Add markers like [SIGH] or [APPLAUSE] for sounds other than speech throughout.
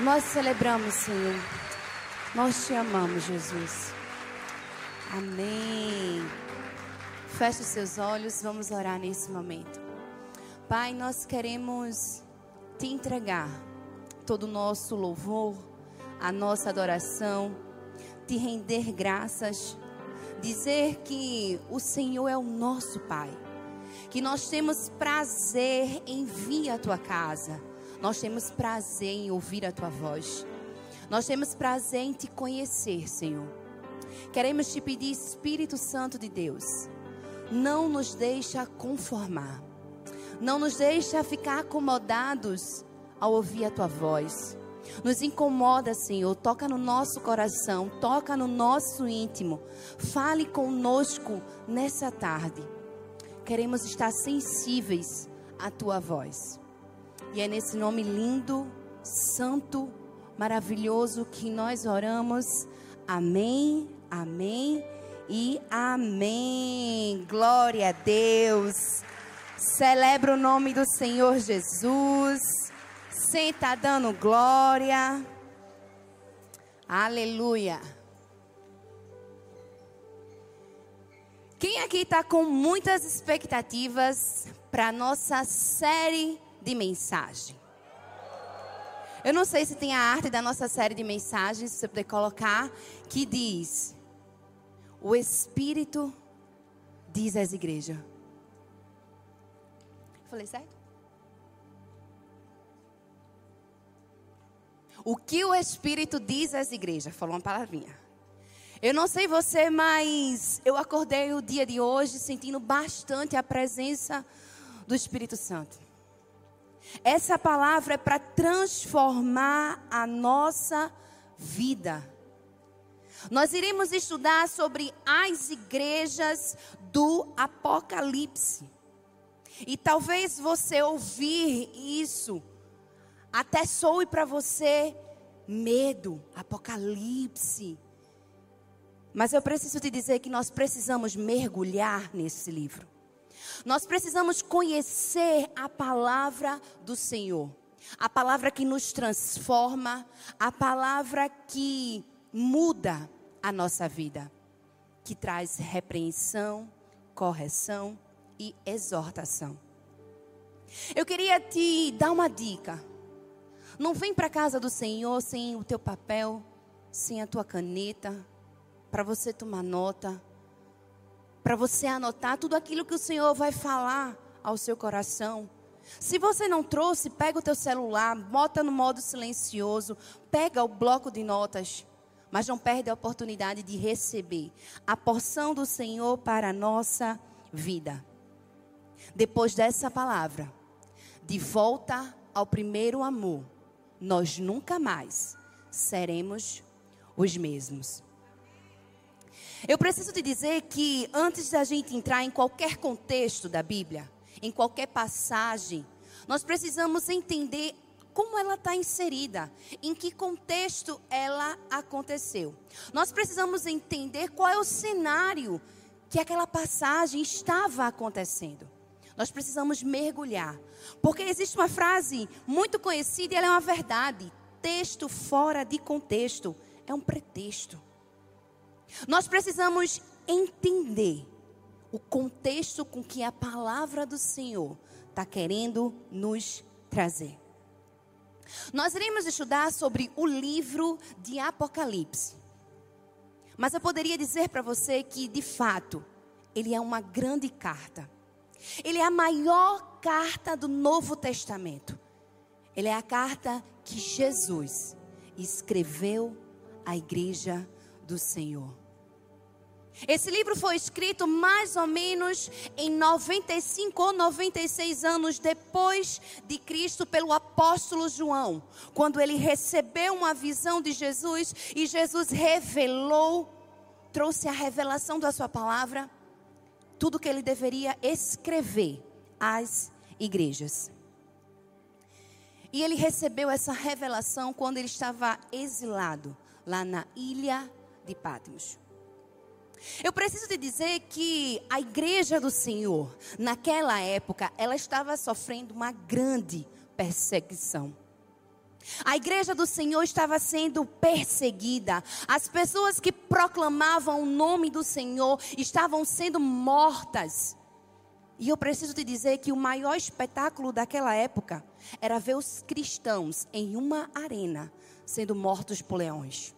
Nós celebramos, Senhor. Nós te amamos, Jesus. Amém. Feche os seus olhos, vamos orar nesse momento. Pai, nós queremos te entregar todo o nosso louvor, a nossa adoração, te render graças, dizer que o Senhor é o nosso Pai, que nós temos prazer em vir à tua casa nós temos prazer em ouvir a tua voz. Nós temos prazer em te conhecer, Senhor. Queremos te pedir, Espírito Santo de Deus, não nos deixa conformar. Não nos deixa ficar acomodados ao ouvir a tua voz. Nos incomoda, Senhor. Toca no nosso coração, toca no nosso íntimo. Fale conosco nessa tarde. Queremos estar sensíveis à tua voz. E é nesse nome lindo, santo, maravilhoso que nós oramos. Amém, amém e amém. Glória a Deus. Celebra o nome do Senhor Jesus. Senta dando glória. Aleluia. Quem aqui está com muitas expectativas para nossa série de mensagem. Eu não sei se tem a arte da nossa série de mensagens, se você puder colocar, que diz: O Espírito diz às igrejas. Falei certo? O que o Espírito diz às igrejas? Falou uma palavrinha. Eu não sei você, mas eu acordei o dia de hoje sentindo bastante a presença do Espírito Santo. Essa palavra é para transformar a nossa vida. Nós iremos estudar sobre as igrejas do Apocalipse. E talvez você ouvir isso até soe para você medo, Apocalipse. Mas eu preciso te dizer que nós precisamos mergulhar nesse livro. Nós precisamos conhecer a palavra do Senhor. A palavra que nos transforma, a palavra que muda a nossa vida, que traz repreensão, correção e exortação. Eu queria te dar uma dica. Não vem para a casa do Senhor sem o teu papel, sem a tua caneta, para você tomar nota para você anotar tudo aquilo que o Senhor vai falar ao seu coração. Se você não trouxe, pega o teu celular, bota no modo silencioso, pega o bloco de notas, mas não perde a oportunidade de receber a porção do Senhor para a nossa vida. Depois dessa palavra, de volta ao primeiro amor, nós nunca mais seremos os mesmos. Eu preciso te dizer que antes da gente entrar em qualquer contexto da Bíblia, em qualquer passagem, nós precisamos entender como ela está inserida, em que contexto ela aconteceu. Nós precisamos entender qual é o cenário que aquela passagem estava acontecendo. Nós precisamos mergulhar, porque existe uma frase muito conhecida e ela é uma verdade: texto fora de contexto é um pretexto. Nós precisamos entender o contexto com que a palavra do Senhor está querendo nos trazer. Nós iremos estudar sobre o livro de Apocalipse. Mas eu poderia dizer para você que, de fato, ele é uma grande carta. Ele é a maior carta do Novo Testamento. Ele é a carta que Jesus escreveu à igreja do Senhor. Esse livro foi escrito mais ou menos em 95 ou 96 anos depois de Cristo pelo apóstolo João, quando ele recebeu uma visão de Jesus e Jesus revelou, trouxe a revelação da sua palavra, tudo que ele deveria escrever às igrejas. E ele recebeu essa revelação quando ele estava exilado lá na ilha de Patmos. Eu preciso te dizer que a igreja do Senhor, naquela época, ela estava sofrendo uma grande perseguição. A igreja do Senhor estava sendo perseguida. As pessoas que proclamavam o nome do Senhor estavam sendo mortas. E eu preciso te dizer que o maior espetáculo daquela época era ver os cristãos em uma arena sendo mortos por leões.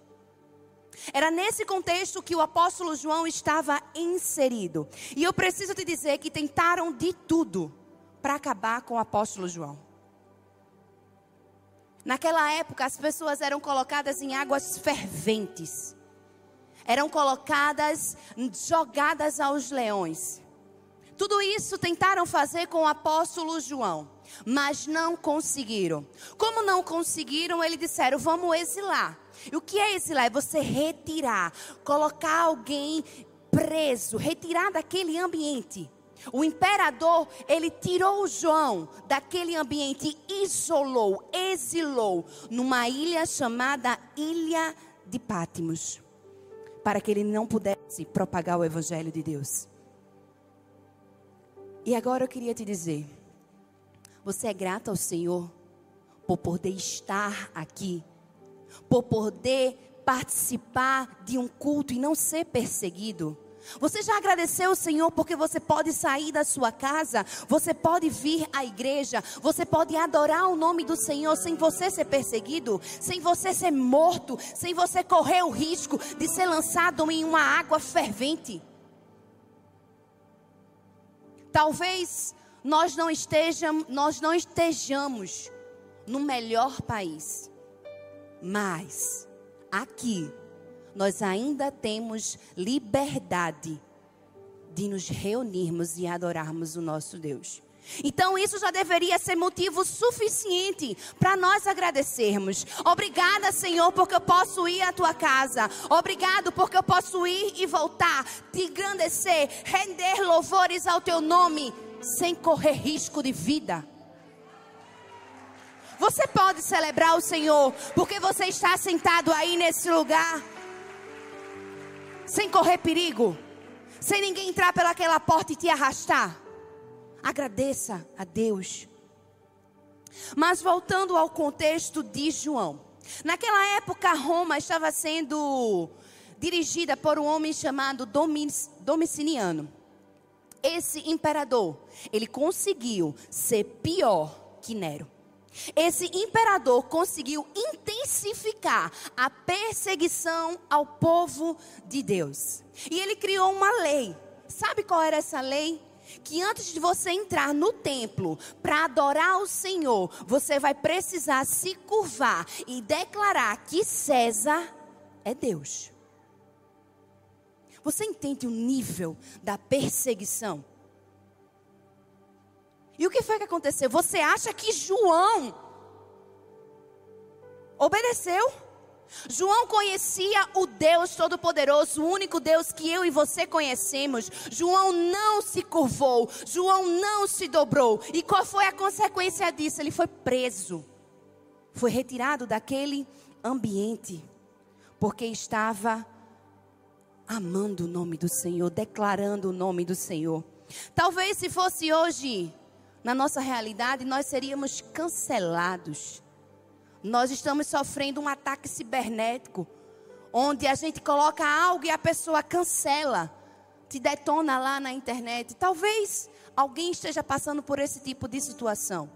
Era nesse contexto que o apóstolo João estava inserido. E eu preciso te dizer que tentaram de tudo para acabar com o apóstolo João. Naquela época, as pessoas eram colocadas em águas ferventes, eram colocadas, jogadas aos leões. Tudo isso tentaram fazer com o apóstolo João, mas não conseguiram. Como não conseguiram, eles disseram: vamos exilar. E o que é exilar? É você retirar, colocar alguém preso, retirar daquele ambiente. O imperador, ele tirou João daquele ambiente, isolou, exilou numa ilha chamada Ilha de Pátimos, para que ele não pudesse propagar o evangelho de Deus. E agora eu queria te dizer, você é grato ao Senhor por poder estar aqui, por poder participar de um culto e não ser perseguido? Você já agradeceu o Senhor porque você pode sair da sua casa, você pode vir à igreja, você pode adorar o nome do Senhor sem você ser perseguido, sem você ser morto, sem você correr o risco de ser lançado em uma água fervente. Talvez nós não estejamos, nós não estejamos no melhor país, mas aqui nós ainda temos liberdade de nos reunirmos e adorarmos o nosso Deus. Então, isso já deveria ser motivo suficiente para nós agradecermos. Obrigada, Senhor, porque eu posso ir à tua casa. Obrigado, porque eu posso ir e voltar, te engrandecer, render louvores ao teu nome, sem correr risco de vida. Você pode celebrar o Senhor, porque você está sentado aí nesse lugar sem correr perigo, sem ninguém entrar pelaquela porta e te arrastar. Agradeça a Deus. Mas voltando ao contexto de João. Naquela época, Roma estava sendo dirigida por um homem chamado Domiciliano. Esse imperador, ele conseguiu ser pior que Nero. Esse imperador conseguiu intensificar a perseguição ao povo de Deus. E ele criou uma lei. Sabe qual era essa lei? Que antes de você entrar no templo para adorar o Senhor, você vai precisar se curvar e declarar que César é Deus. Você entende o nível da perseguição? E o que foi que aconteceu? Você acha que João obedeceu? João conhecia o Deus Todo-Poderoso, o único Deus que eu e você conhecemos. João não se curvou, João não se dobrou. E qual foi a consequência disso? Ele foi preso, foi retirado daquele ambiente, porque estava amando o nome do Senhor, declarando o nome do Senhor. Talvez se fosse hoje na nossa realidade, nós seríamos cancelados. Nós estamos sofrendo um ataque cibernético, onde a gente coloca algo e a pessoa cancela, te detona lá na internet. Talvez alguém esteja passando por esse tipo de situação.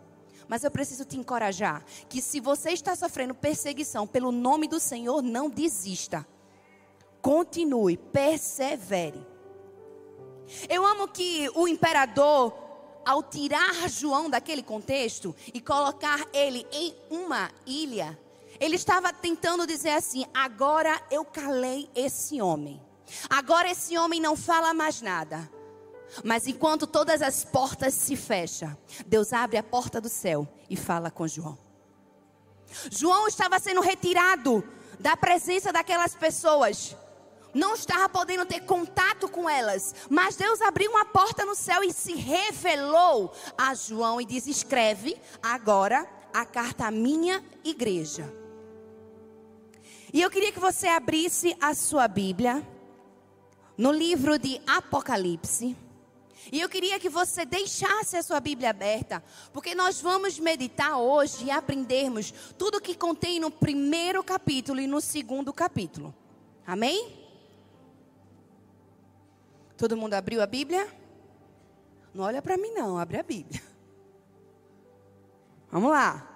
Mas eu preciso te encorajar que se você está sofrendo perseguição pelo nome do Senhor, não desista. Continue, persevere. Eu amo que o imperador ao tirar João daquele contexto e colocar ele em uma ilha, ele estava tentando dizer assim: agora eu calei esse homem. Agora esse homem não fala mais nada. Mas enquanto todas as portas se fecham, Deus abre a porta do céu e fala com João. João estava sendo retirado da presença daquelas pessoas não estava podendo ter contato com elas, mas Deus abriu uma porta no céu e se revelou a João e diz: Escreve agora a carta à minha igreja. E eu queria que você abrisse a sua Bíblia no livro de Apocalipse, E eu queria que você deixasse a sua Bíblia aberta, porque nós vamos meditar hoje e aprendermos tudo que contém no primeiro capítulo e no segundo capítulo. Amém? Todo mundo abriu a Bíblia? Não olha para mim não, abre a Bíblia. [LAUGHS] Vamos lá.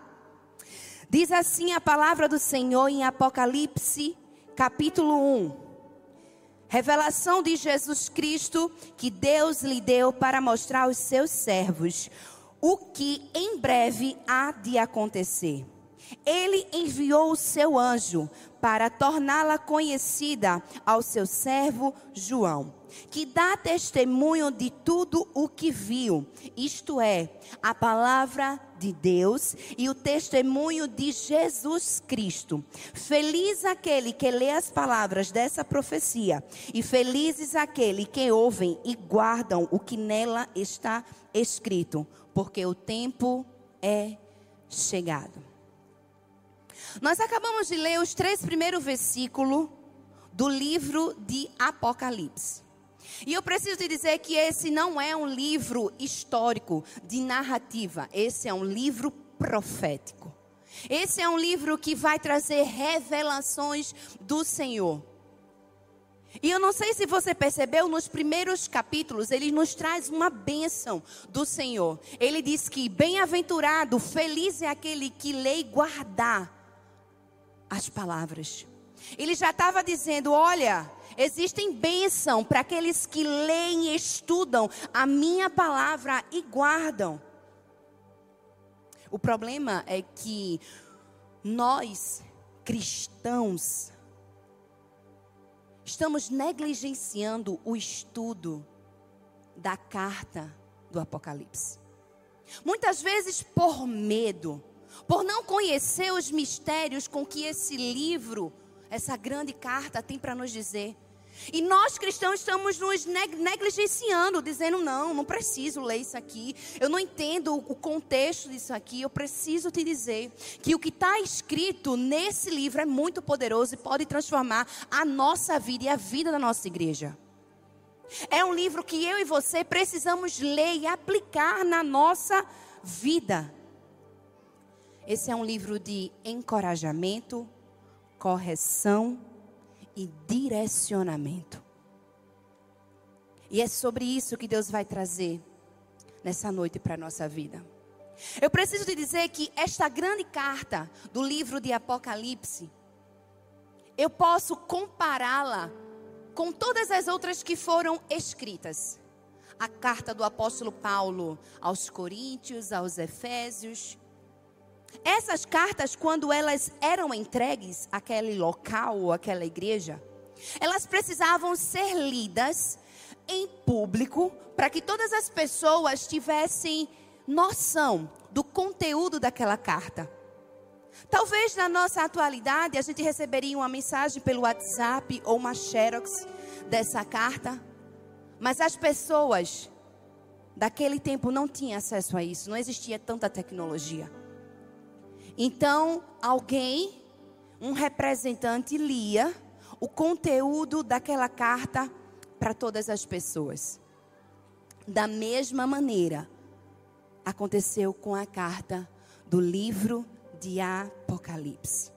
Diz assim a palavra do Senhor em Apocalipse, capítulo 1. Revelação de Jesus Cristo que Deus lhe deu para mostrar aos seus servos o que em breve há de acontecer. Ele enviou o seu anjo para torná-la conhecida ao seu servo João, que dá testemunho de tudo o que viu, isto é, a palavra de Deus e o testemunho de Jesus Cristo. Feliz aquele que lê as palavras dessa profecia, e felizes aquele que ouvem e guardam o que nela está escrito, porque o tempo é chegado. Nós acabamos de ler os três primeiros versículos do livro de Apocalipse. E eu preciso te dizer que esse não é um livro histórico de narrativa, esse é um livro profético. Esse é um livro que vai trazer revelações do Senhor. E eu não sei se você percebeu, nos primeiros capítulos, ele nos traz uma bênção do Senhor. Ele diz que bem-aventurado, feliz é aquele que e guardar as palavras. Ele já estava dizendo: olha, Existem bênção para aqueles que leem e estudam a minha palavra e guardam. O problema é que nós, cristãos, estamos negligenciando o estudo da carta do Apocalipse. Muitas vezes por medo, por não conhecer os mistérios com que esse livro, essa grande carta tem para nos dizer. E nós cristãos estamos nos negligenciando, dizendo: não, não preciso ler isso aqui, eu não entendo o contexto disso aqui. Eu preciso te dizer que o que está escrito nesse livro é muito poderoso e pode transformar a nossa vida e a vida da nossa igreja. É um livro que eu e você precisamos ler e aplicar na nossa vida. Esse é um livro de encorajamento, correção, e direcionamento. E é sobre isso que Deus vai trazer nessa noite para a nossa vida. Eu preciso te dizer que esta grande carta do livro de Apocalipse, eu posso compará-la com todas as outras que foram escritas. A carta do apóstolo Paulo aos Coríntios, aos Efésios, essas cartas, quando elas eram entregues àquele local ou àquela igreja, elas precisavam ser lidas em público para que todas as pessoas tivessem noção do conteúdo daquela carta. Talvez na nossa atualidade a gente receberia uma mensagem pelo WhatsApp ou uma xerox dessa carta, mas as pessoas daquele tempo não tinham acesso a isso, não existia tanta tecnologia. Então, alguém, um representante, lia o conteúdo daquela carta para todas as pessoas. Da mesma maneira, aconteceu com a carta do livro de Apocalipse.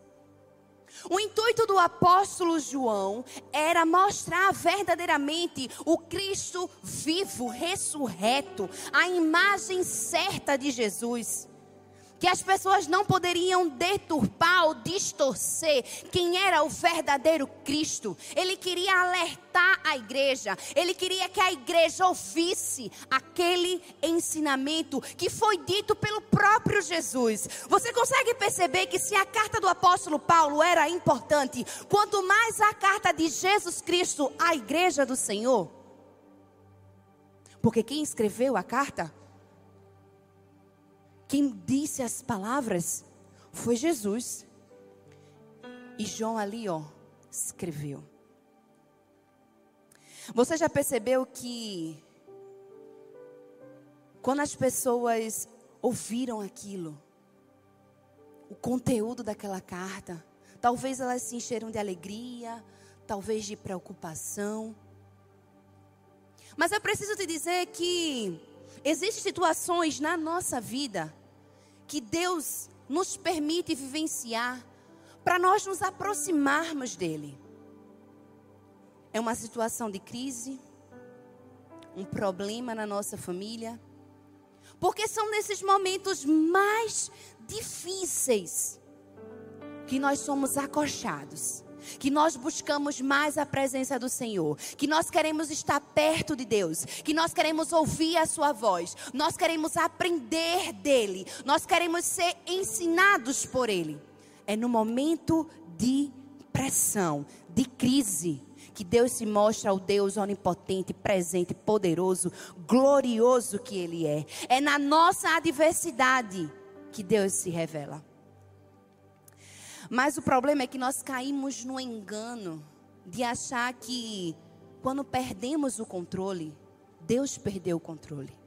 O intuito do apóstolo João era mostrar verdadeiramente o Cristo vivo, ressurreto, a imagem certa de Jesus que as pessoas não poderiam deturpar ou distorcer quem era o verdadeiro Cristo. Ele queria alertar a igreja, ele queria que a igreja ouvisse aquele ensinamento que foi dito pelo próprio Jesus. Você consegue perceber que se a carta do apóstolo Paulo era importante, quanto mais a carta de Jesus Cristo à igreja do Senhor? Porque quem escreveu a carta quem disse as palavras foi Jesus. E João ali, ó, escreveu. Você já percebeu que quando as pessoas ouviram aquilo, o conteúdo daquela carta, talvez elas se encheram de alegria, talvez de preocupação. Mas eu preciso te dizer que existem situações na nossa vida que Deus nos permite vivenciar para nós nos aproximarmos dele. É uma situação de crise, um problema na nossa família, porque são nesses momentos mais difíceis que nós somos acochados que nós buscamos mais a presença do Senhor, que nós queremos estar perto de Deus, que nós queremos ouvir a Sua voz, nós queremos aprender dEle, nós queremos ser ensinados por Ele. É no momento de pressão, de crise, que Deus se mostra o Deus onipotente, presente, poderoso, glorioso que Ele é. É na nossa adversidade que Deus se revela. Mas o problema é que nós caímos no engano de achar que quando perdemos o controle, Deus perdeu o controle.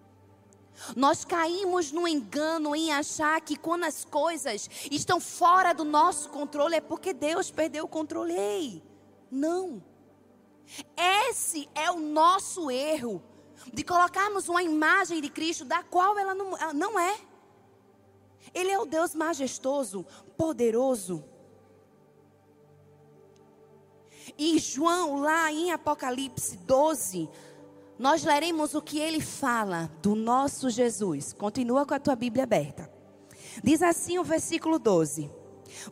Nós caímos no engano em achar que quando as coisas estão fora do nosso controle é porque Deus perdeu o controle. Ei, não. Esse é o nosso erro de colocarmos uma imagem de Cristo da qual ela não, ela não é. Ele é o Deus majestoso, poderoso. E João, lá em Apocalipse 12, nós leremos o que ele fala do nosso Jesus. Continua com a tua Bíblia aberta. Diz assim o versículo 12.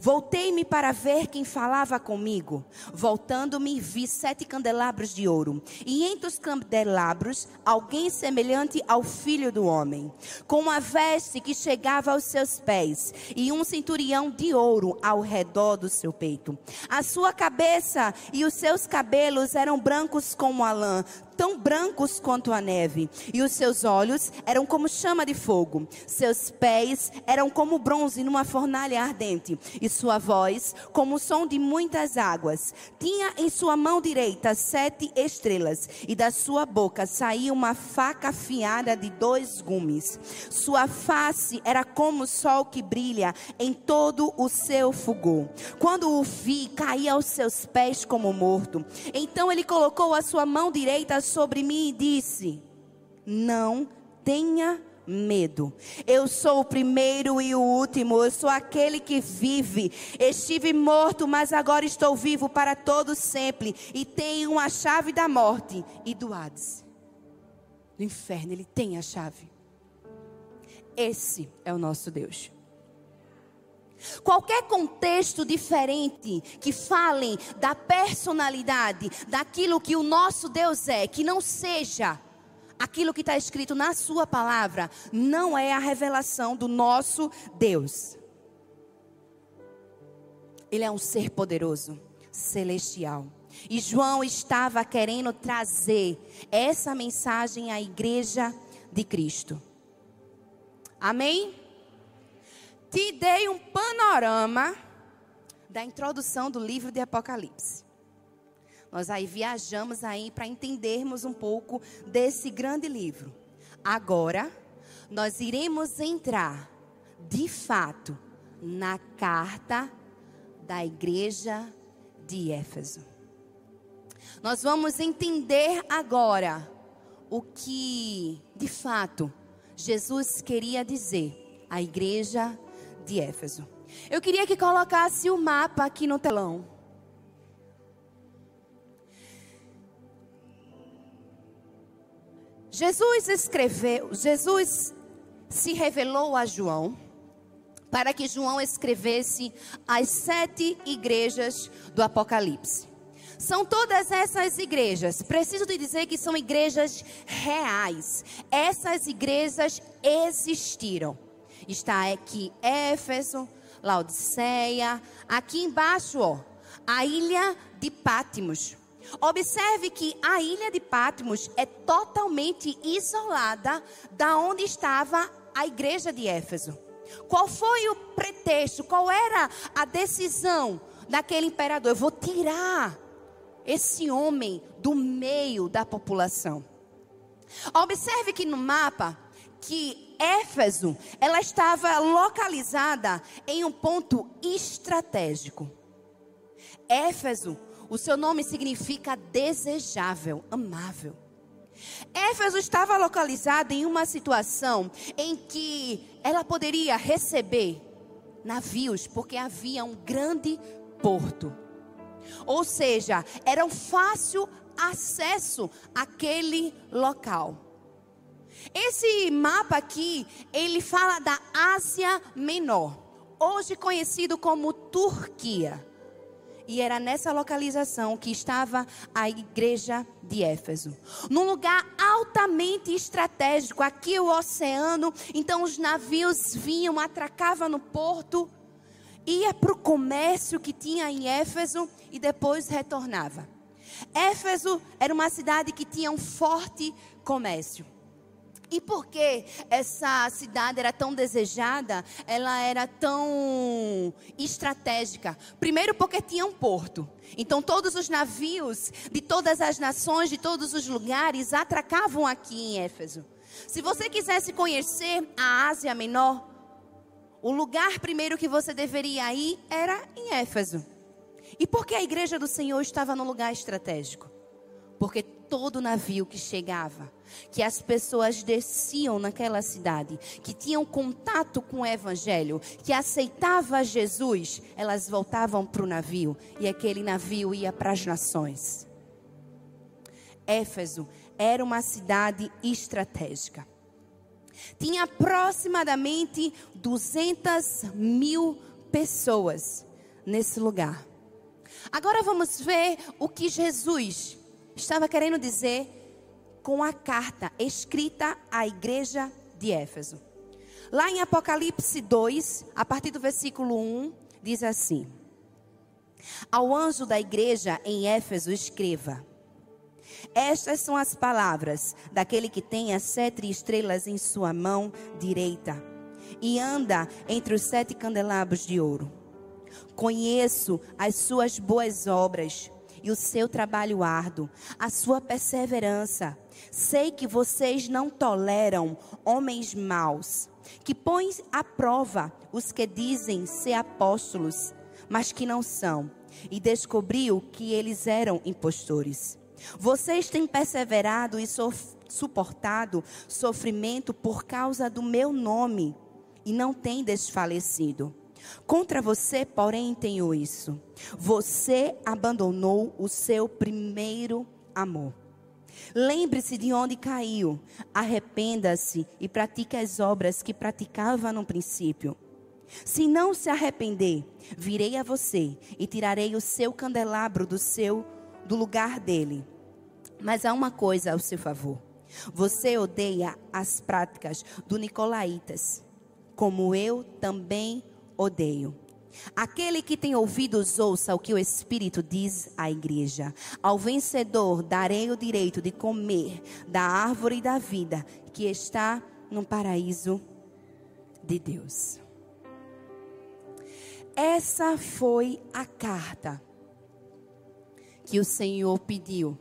Voltei-me para ver quem falava comigo. Voltando-me, vi sete candelabros de ouro. E entre os candelabros, alguém semelhante ao filho do homem, com uma veste que chegava aos seus pés, e um centurião de ouro ao redor do seu peito. A sua cabeça e os seus cabelos eram brancos como a lã, tão brancos quanto a neve, e os seus olhos eram como chama de fogo, seus pés eram como bronze numa fornalha ardente, e sua voz como o som de muitas águas. Tinha em sua mão direita sete estrelas, e da sua boca saía uma faca afiada de dois gumes. Sua face era como o sol que brilha em todo o seu fulgor. Quando o vi, caí aos seus pés como morto. Então ele colocou a sua mão direita sobre mim e disse: Não tenha medo. Eu sou o primeiro e o último, eu sou aquele que vive. Estive morto, mas agora estou vivo para todo sempre e tenho a chave da morte e do Hades. Do inferno, ele tem a chave. Esse é o nosso Deus. Qualquer contexto diferente que falem da personalidade, daquilo que o nosso Deus é, que não seja aquilo que está escrito na Sua palavra, não é a revelação do nosso Deus. Ele é um ser poderoso, celestial. E João estava querendo trazer essa mensagem à igreja de Cristo. Amém? Te dei um panorama da introdução do livro de Apocalipse. Nós aí viajamos aí para entendermos um pouco desse grande livro. Agora, nós iremos entrar, de fato, na carta da igreja de Éfeso. Nós vamos entender agora o que, de fato, Jesus queria dizer à igreja de Éfeso. Eu queria que colocasse o mapa aqui no telão. Jesus escreveu, Jesus se revelou a João para que João escrevesse as sete igrejas do Apocalipse. São todas essas igrejas, preciso te dizer que são igrejas reais. Essas igrejas existiram. Está aqui Éfeso, Laodiceia, aqui embaixo, ó, a ilha de Pátimos. Observe que a ilha de Pátimos é totalmente isolada da onde estava a igreja de Éfeso. Qual foi o pretexto? Qual era a decisão daquele imperador? Eu vou tirar esse homem do meio da população. Observe que no mapa que Éfeso, ela estava localizada em um ponto estratégico. Éfeso, o seu nome significa desejável, amável. Éfeso estava localizada em uma situação em que ela poderia receber navios, porque havia um grande porto. Ou seja, era um fácil acesso àquele local. Esse mapa aqui, ele fala da Ásia Menor, hoje conhecido como Turquia. E era nessa localização que estava a igreja de Éfeso. Num lugar altamente estratégico, aqui o oceano, então os navios vinham, atracavam no porto, ia para o comércio que tinha em Éfeso e depois retornava. Éfeso era uma cidade que tinha um forte comércio. E por que essa cidade era tão desejada? Ela era tão estratégica. Primeiro, porque tinha um porto. Então, todos os navios de todas as nações, de todos os lugares, atracavam aqui em Éfeso. Se você quisesse conhecer a Ásia Menor, o lugar primeiro que você deveria ir era em Éfeso. E por que a igreja do Senhor estava no lugar estratégico? Porque todo navio que chegava, que as pessoas desciam naquela cidade, que tinham contato com o evangelho, que aceitava Jesus, elas voltavam para o navio e aquele navio ia para as nações. Éfeso era uma cidade estratégica. Tinha aproximadamente 200 mil pessoas nesse lugar. Agora vamos ver o que Jesus estava querendo dizer com a carta escrita à igreja de Éfeso. Lá em Apocalipse 2, a partir do versículo 1, diz assim: Ao anjo da igreja em Éfeso, escreva: Estas são as palavras daquele que tem as sete estrelas em sua mão direita e anda entre os sete candelabros de ouro. Conheço as suas boas obras e o seu trabalho árduo, a sua perseverança. Sei que vocês não toleram homens maus, que põem à prova os que dizem ser apóstolos, mas que não são, e descobriu que eles eram impostores. Vocês têm perseverado e suportado sofrimento por causa do meu nome e não têm desfalecido. Contra você, porém, tenho isso. Você abandonou o seu primeiro amor. Lembre-se de onde caiu, arrependa-se e pratique as obras que praticava no princípio. Se não se arrepender, virei a você e tirarei o seu candelabro do seu do lugar dele. Mas há uma coisa ao seu favor. Você odeia as práticas do nicolaítas, como eu também odeio. Aquele que tem ouvidos, ouça o que o Espírito diz à igreja. Ao vencedor darei o direito de comer da árvore da vida que está no paraíso de Deus. Essa foi a carta que o Senhor pediu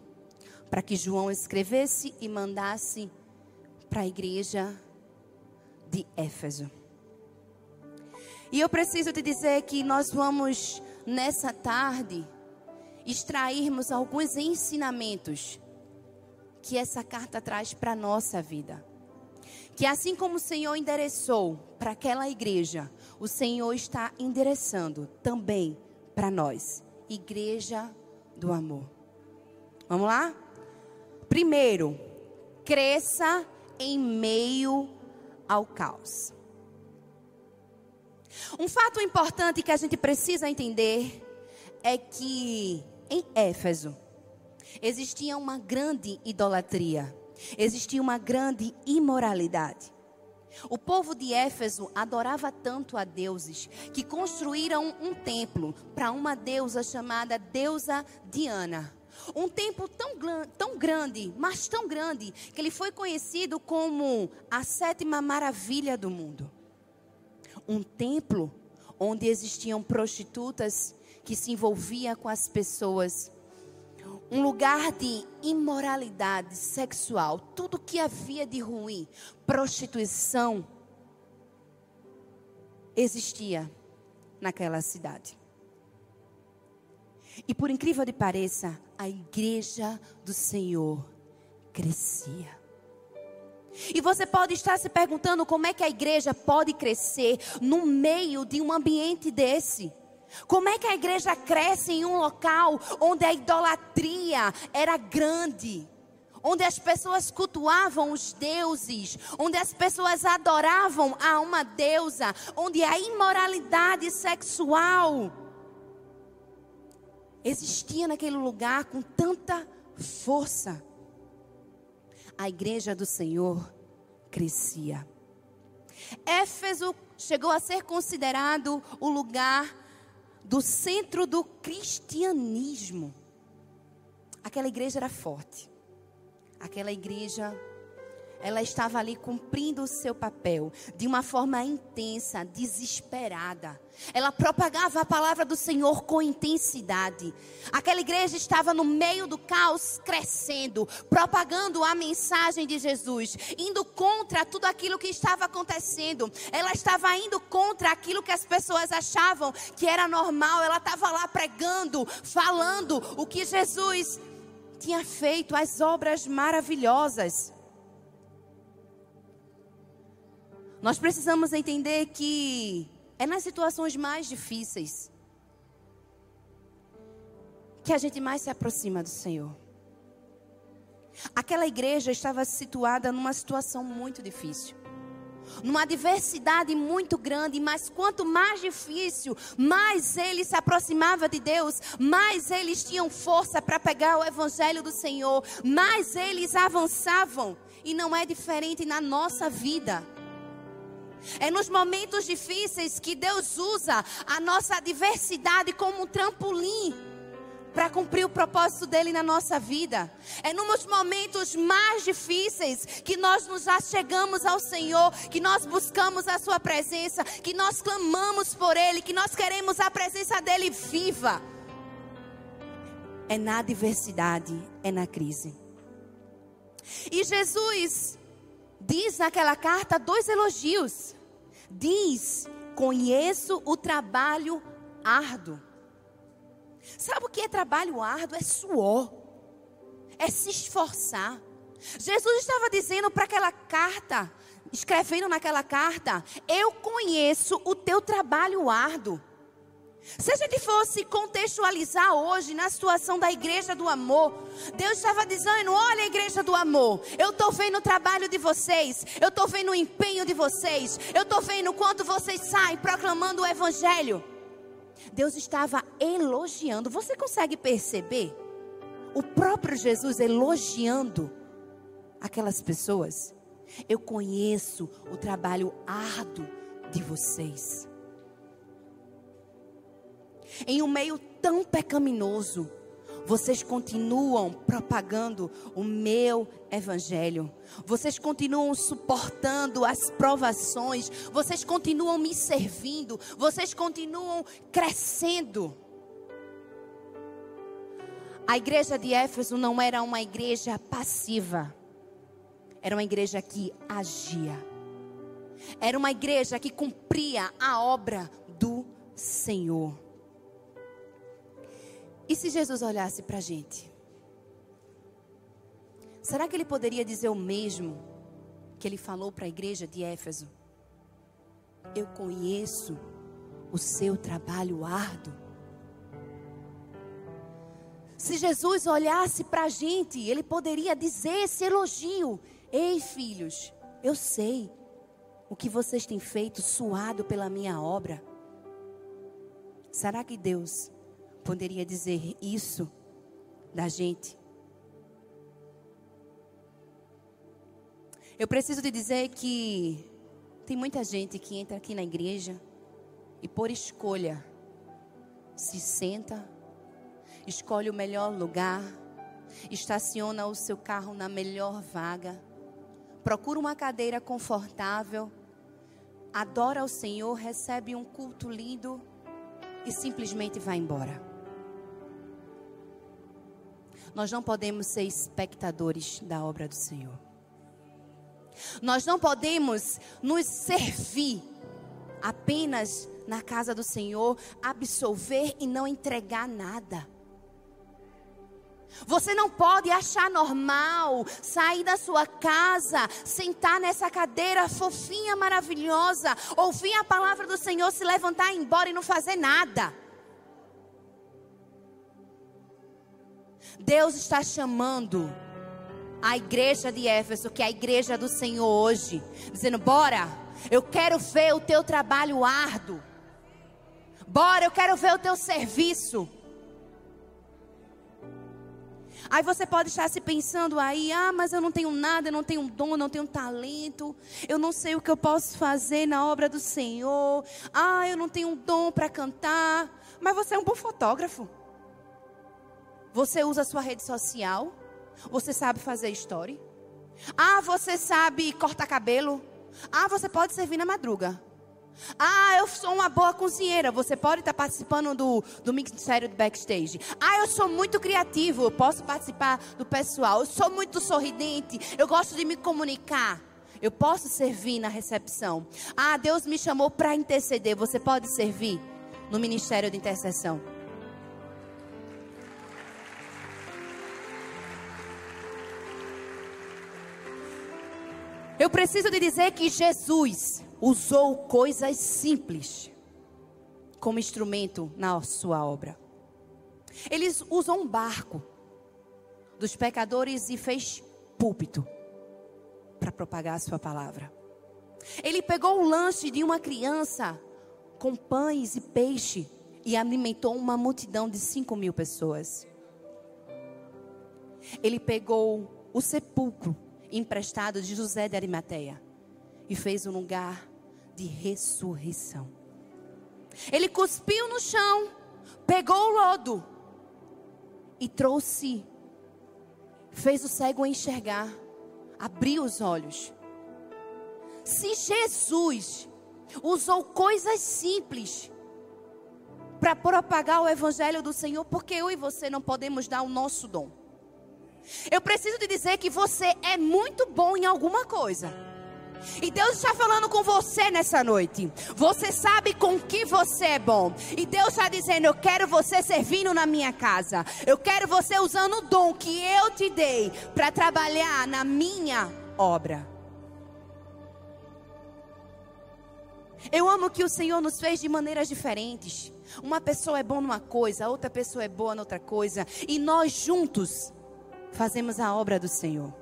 para que João escrevesse e mandasse para a igreja de Éfeso. E eu preciso te dizer que nós vamos, nessa tarde, extrairmos alguns ensinamentos que essa carta traz para a nossa vida. Que assim como o Senhor endereçou para aquela igreja, o Senhor está endereçando também para nós, igreja do amor. Vamos lá? Primeiro, cresça em meio ao caos. Um fato importante que a gente precisa entender é que em Éfeso existia uma grande idolatria, existia uma grande imoralidade. O povo de Éfeso adorava tanto a deuses que construíram um templo para uma deusa chamada deusa Diana. Um templo tão, tão grande, mas tão grande, que ele foi conhecido como a sétima maravilha do mundo um templo onde existiam prostitutas que se envolvia com as pessoas. Um lugar de imoralidade sexual, tudo que havia de ruim, prostituição, existia naquela cidade. E por incrível que pareça, a igreja do Senhor crescia. E você pode estar se perguntando como é que a igreja pode crescer no meio de um ambiente desse. Como é que a igreja cresce em um local onde a idolatria era grande? Onde as pessoas cultuavam os deuses, onde as pessoas adoravam a uma deusa, onde a imoralidade sexual existia naquele lugar com tanta força. A igreja do Senhor crescia. Éfeso chegou a ser considerado o lugar do centro do cristianismo. Aquela igreja era forte. Aquela igreja ela estava ali cumprindo o seu papel de uma forma intensa, desesperada. Ela propagava a palavra do Senhor com intensidade. Aquela igreja estava no meio do caos, crescendo, propagando a mensagem de Jesus, indo contra tudo aquilo que estava acontecendo. Ela estava indo contra aquilo que as pessoas achavam que era normal. Ela estava lá pregando, falando o que Jesus tinha feito, as obras maravilhosas. Nós precisamos entender que é nas situações mais difíceis que a gente mais se aproxima do Senhor. Aquela igreja estava situada numa situação muito difícil. Numa adversidade muito grande, mas quanto mais difícil, mais eles se aproximavam de Deus, mais eles tinham força para pegar o evangelho do Senhor, mais eles avançavam. E não é diferente na nossa vida. É nos momentos difíceis que Deus usa a nossa adversidade como um trampolim para cumprir o propósito dele na nossa vida. É nos momentos mais difíceis que nós nos achegamos ao Senhor, que nós buscamos a sua presença, que nós clamamos por ele, que nós queremos a presença dele viva. É na adversidade, é na crise. E Jesus diz naquela carta dois elogios. Diz: Conheço o trabalho árduo. Sabe o que é trabalho árduo? É suor, é se esforçar. Jesus estava dizendo para aquela carta, escrevendo naquela carta: Eu conheço o teu trabalho árduo. Se a gente fosse contextualizar hoje na situação da igreja do amor, Deus estava dizendo: olha a igreja do amor, eu estou vendo o trabalho de vocês, eu estou vendo o empenho de vocês, eu estou vendo quanto vocês saem proclamando o evangelho. Deus estava elogiando, você consegue perceber? O próprio Jesus elogiando aquelas pessoas. Eu conheço o trabalho árduo de vocês em um meio tão pecaminoso, vocês continuam propagando o meu evangelho. Vocês continuam suportando as provações. Vocês continuam me servindo. Vocês continuam crescendo. A igreja de Éfeso não era uma igreja passiva. Era uma igreja que agia. Era uma igreja que cumpria a obra do Senhor. E se Jesus olhasse para a gente? Será que ele poderia dizer o mesmo que ele falou para a igreja de Éfeso? Eu conheço o seu trabalho árduo. Se Jesus olhasse para a gente, ele poderia dizer esse elogio: Ei, filhos, eu sei o que vocês têm feito, suado pela minha obra. Será que Deus poderia dizer isso da gente. Eu preciso te dizer que tem muita gente que entra aqui na igreja e por escolha se senta, escolhe o melhor lugar, estaciona o seu carro na melhor vaga, procura uma cadeira confortável, adora o Senhor, recebe um culto lindo e simplesmente vai embora. Nós não podemos ser espectadores da obra do Senhor. Nós não podemos nos servir apenas na casa do Senhor, absolver e não entregar nada. Você não pode achar normal sair da sua casa, sentar nessa cadeira fofinha, maravilhosa, ouvir a palavra do Senhor, se levantar e ir embora e não fazer nada. Deus está chamando a igreja de Éfeso, que é a igreja do Senhor hoje, dizendo: bora, eu quero ver o teu trabalho árduo. Bora, eu quero ver o teu serviço. Aí você pode estar se pensando aí, ah, mas eu não tenho nada, eu não tenho dom, eu não tenho talento, eu não sei o que eu posso fazer na obra do Senhor, ah, eu não tenho dom para cantar, mas você é um bom fotógrafo. Você usa a sua rede social, você sabe fazer story, ah, você sabe cortar cabelo, ah, você pode servir na madruga. Ah, eu sou uma boa cozinheira. Você pode estar participando do, do ministério do backstage. Ah, eu sou muito criativo. Eu posso participar do pessoal. Eu sou muito sorridente. Eu gosto de me comunicar. Eu posso servir na recepção. Ah, Deus me chamou para interceder. Você pode servir no ministério de intercessão. Eu preciso de dizer que Jesus usou coisas simples como instrumento na sua obra. Ele usou um barco dos pecadores e fez púlpito para propagar a sua palavra. Ele pegou o lanche de uma criança com pães e peixe e alimentou uma multidão de cinco mil pessoas. Ele pegou o sepulcro emprestado de José de Arimateia e fez um lugar de ressurreição. Ele cuspiu no chão, pegou o lodo e trouxe, fez o cego enxergar, abriu os olhos. Se Jesus usou coisas simples para propagar o evangelho do Senhor, porque eu e você não podemos dar o nosso dom. Eu preciso te dizer que você é muito bom em alguma coisa. E Deus está falando com você nessa noite. Você sabe com que você é bom. E Deus está dizendo: Eu quero você servindo na minha casa. Eu quero você usando o dom que eu te dei para trabalhar na minha obra. Eu amo que o Senhor nos fez de maneiras diferentes. Uma pessoa é boa numa coisa, outra pessoa é boa noutra coisa. E nós juntos fazemos a obra do Senhor.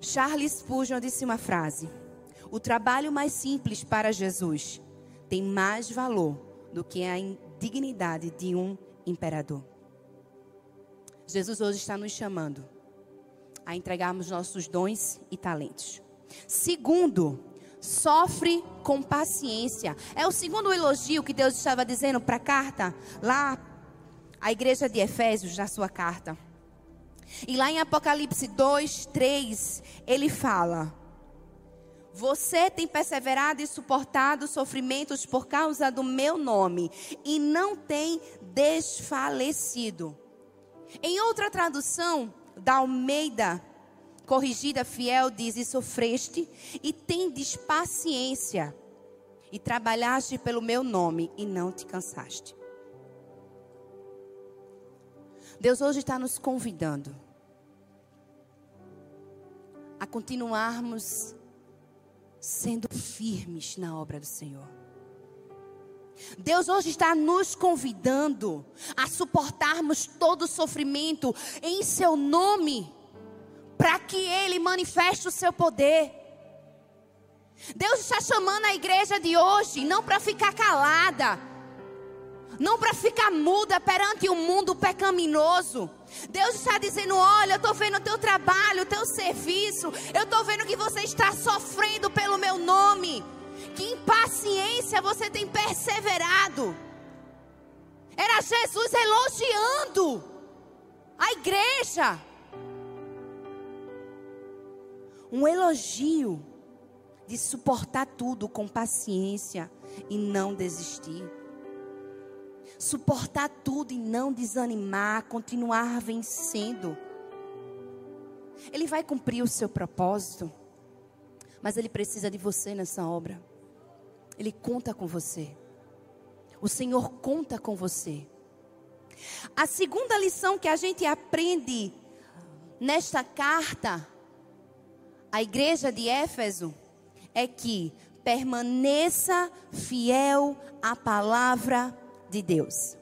Charles Spurgeon disse uma frase: O trabalho mais simples para Jesus tem mais valor do que a indignidade de um imperador. Jesus hoje está nos chamando a entregarmos nossos dons e talentos. Segundo, sofre com paciência. É o segundo elogio que Deus estava dizendo para a carta lá à igreja de Efésios, na sua carta. E lá em Apocalipse 2, 3, ele fala: Você tem perseverado e suportado sofrimentos por causa do meu nome, e não tem desfalecido. Em outra tradução, da Almeida, corrigida fiel, diz: E sofreste, e tendes paciência, e trabalhaste pelo meu nome, e não te cansaste. Deus hoje está nos convidando a continuarmos sendo firmes na obra do Senhor. Deus hoje está nos convidando a suportarmos todo o sofrimento em Seu nome, para que Ele manifeste o Seu poder. Deus está chamando a igreja de hoje não para ficar calada não para ficar muda perante o um mundo pecaminoso. Deus está dizendo: Olha, eu estou vendo o teu trabalho, o teu serviço, eu estou vendo que você está sofrendo pelo meu nome. Que impaciência você tem perseverado. Era Jesus elogiando a igreja. Um elogio de suportar tudo com paciência e não desistir suportar tudo e não desanimar, continuar vencendo. Ele vai cumprir o seu propósito, mas ele precisa de você nessa obra. Ele conta com você. O Senhor conta com você. A segunda lição que a gente aprende nesta carta à igreja de Éfeso é que permaneça fiel à palavra de Deus.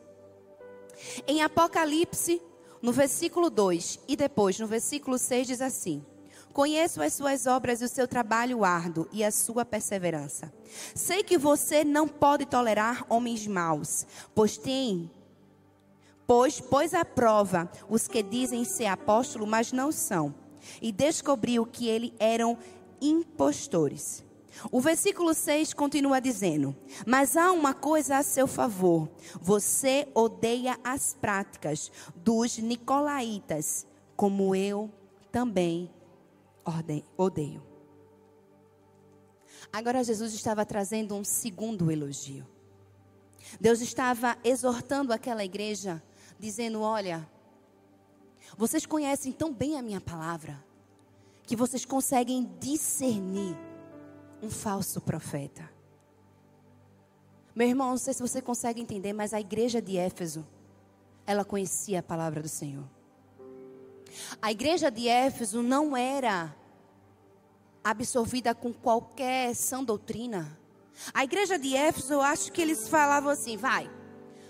Em Apocalipse, no versículo 2 e depois no versículo 6 diz assim: Conheço as suas obras e o seu trabalho árduo e a sua perseverança. Sei que você não pode tolerar homens maus, pois tem pois pôs à prova os que dizem ser apóstolo, mas não são, e descobriu que eles eram impostores. O versículo 6 continua dizendo: Mas há uma coisa a seu favor. Você odeia as práticas dos nicolaítas, como eu também odeio. Agora Jesus estava trazendo um segundo elogio. Deus estava exortando aquela igreja, dizendo: Olha, vocês conhecem tão bem a minha palavra, que vocês conseguem discernir um falso profeta. Meu irmão, não sei se você consegue entender, mas a igreja de Éfeso, ela conhecia a palavra do Senhor. A igreja de Éfeso não era absorvida com qualquer sã doutrina. A igreja de Éfeso, eu acho que eles falavam assim: vai,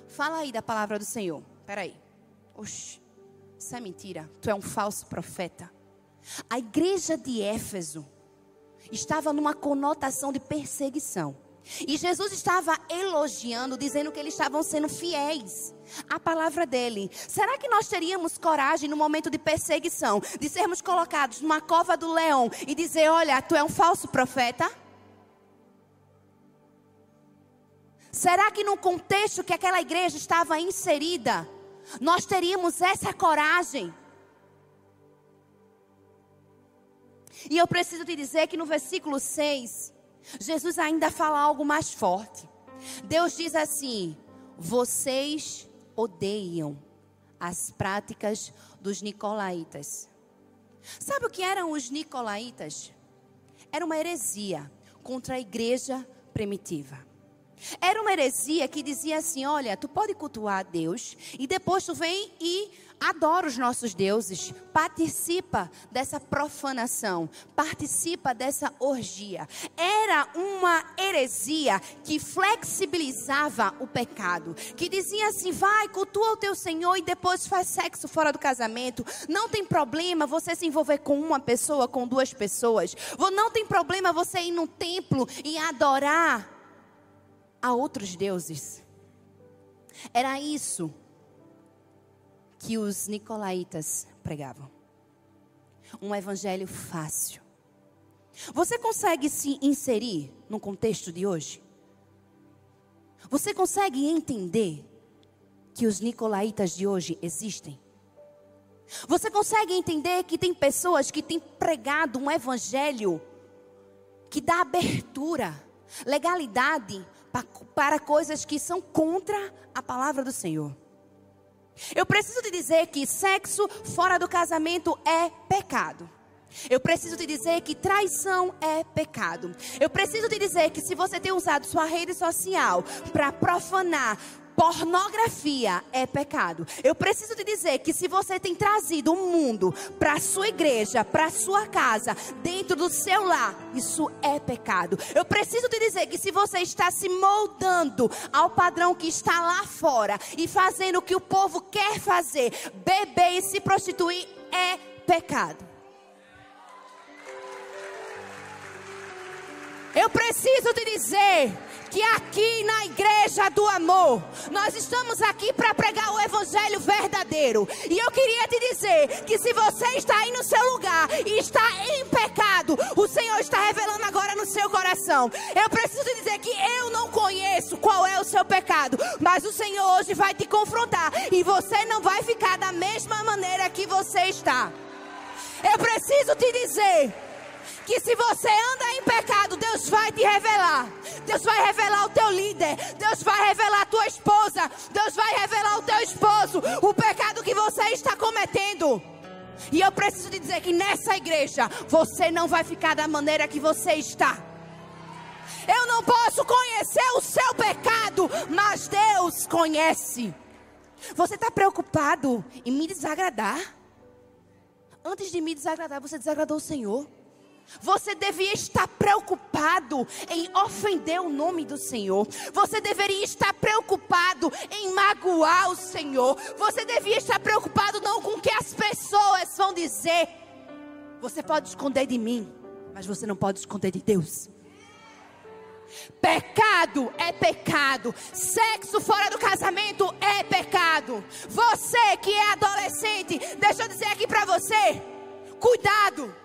fala aí da palavra do Senhor. Peraí. Oxi, isso é mentira. Tu é um falso profeta. A igreja de Éfeso estava numa conotação de perseguição. E Jesus estava elogiando, dizendo que eles estavam sendo fiéis à palavra dele. Será que nós teríamos coragem no momento de perseguição, de sermos colocados numa cova do leão e dizer: Olha, tu é um falso profeta? Será que no contexto que aquela igreja estava inserida, nós teríamos essa coragem? E eu preciso te dizer que no versículo 6, Jesus ainda fala algo mais forte. Deus diz assim: Vocês odeiam as práticas dos nicolaítas. Sabe o que eram os nicolaítas? Era uma heresia contra a igreja primitiva. Era uma heresia que dizia assim: olha, tu pode cultuar a Deus e depois tu vem e adora os nossos deuses, participa dessa profanação, participa dessa orgia. Era uma heresia que flexibilizava o pecado, que dizia assim: vai, cultua o teu Senhor e depois faz sexo fora do casamento. Não tem problema você se envolver com uma pessoa, com duas pessoas. Não tem problema você ir no templo e adorar a outros deuses. Era isso que os nicolaítas pregavam. Um evangelho fácil. Você consegue se inserir no contexto de hoje? Você consegue entender que os nicolaítas de hoje existem? Você consegue entender que tem pessoas que têm pregado um evangelho que dá abertura, legalidade para coisas que são contra a palavra do Senhor? Eu preciso te dizer que sexo fora do casamento é pecado. Eu preciso te dizer que traição é pecado. Eu preciso te dizer que se você tem usado sua rede social para profanar Pornografia é pecado. Eu preciso te dizer que se você tem trazido o um mundo para sua igreja, para sua casa, dentro do seu lar, isso é pecado. Eu preciso te dizer que se você está se moldando ao padrão que está lá fora e fazendo o que o povo quer fazer, beber e se prostituir é pecado. Eu preciso te dizer que aqui na igreja do amor, nós estamos aqui para pregar o evangelho verdadeiro. E eu queria te dizer que se você está aí no seu lugar e está em pecado, o Senhor está revelando agora no seu coração. Eu preciso te dizer que eu não conheço qual é o seu pecado, mas o Senhor hoje vai te confrontar e você não vai ficar da mesma maneira que você está. Eu preciso te dizer que se você anda em pecado, Deus vai te revelar. Deus vai revelar o teu líder. Deus vai revelar a tua esposa. Deus vai revelar o teu esposo. O pecado que você está cometendo. E eu preciso te dizer que nessa igreja você não vai ficar da maneira que você está. Eu não posso conhecer o seu pecado, mas Deus conhece. Você está preocupado em me desagradar? Antes de me desagradar, você desagradou o Senhor. Você devia estar preocupado em ofender o nome do Senhor. Você deveria estar preocupado em magoar o Senhor. Você devia estar preocupado não com o que as pessoas vão dizer. Você pode esconder de mim, mas você não pode esconder de Deus. Pecado é pecado. Sexo fora do casamento é pecado. Você que é adolescente, deixa eu dizer aqui para você: cuidado.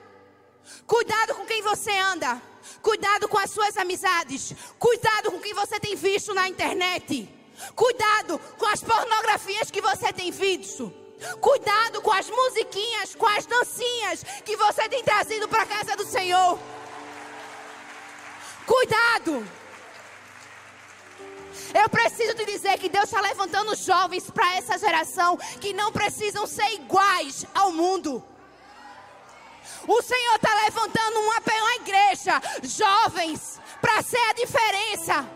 Cuidado com quem você anda. Cuidado com as suas amizades. Cuidado com quem você tem visto na internet. Cuidado com as pornografias que você tem visto. Cuidado com as musiquinhas, com as dancinhas que você tem trazido para a casa do Senhor. Cuidado! Eu preciso te dizer que Deus está levantando jovens para essa geração que não precisam ser iguais ao mundo. O Senhor está levantando uma, uma igreja, jovens, para ser a diferença.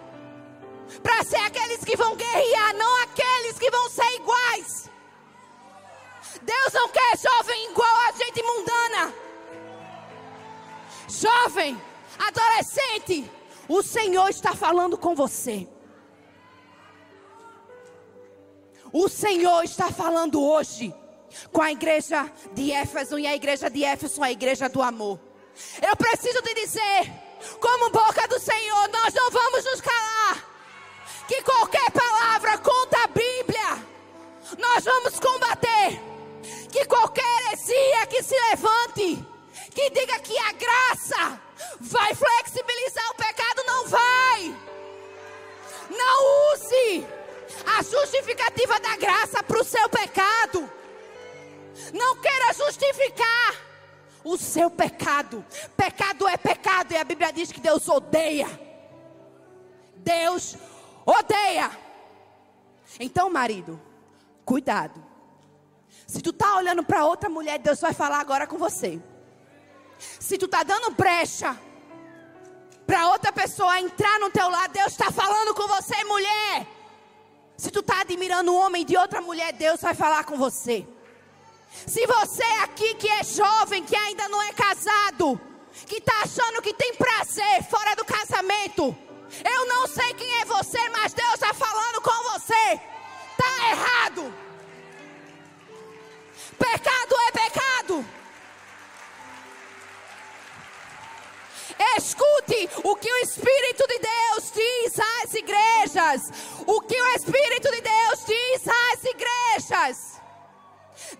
Para ser aqueles que vão guerrear, não aqueles que vão ser iguais. Deus não quer jovem igual a gente mundana. Jovem, adolescente, o Senhor está falando com você. O Senhor está falando hoje com a igreja de Éfeso e a igreja de Éfeso, a igreja do amor. Eu preciso te dizer, como boca do Senhor, nós não vamos nos calar. Que qualquer palavra contra a Bíblia, nós vamos combater. Que qualquer heresia que se levante, que diga que a graça vai flexibilizar o pecado, não vai. Não use a justificativa da graça para o seu pecado. Não queira justificar o seu pecado. Pecado é pecado e a Bíblia diz que Deus odeia. Deus odeia. Então, marido, cuidado. Se tu tá olhando para outra mulher, Deus vai falar agora com você. Se tu tá dando brecha para outra pessoa entrar no teu lado, Deus está falando com você, mulher. Se tu tá admirando o homem de outra mulher, Deus vai falar com você. Se você aqui que é jovem, que ainda não é casado, que está achando que tem prazer fora do casamento, eu não sei quem é você, mas Deus está falando com você. Está errado. Pecado é pecado. Escute o que o Espírito de Deus diz às igrejas. O que o Espírito de Deus diz às igrejas.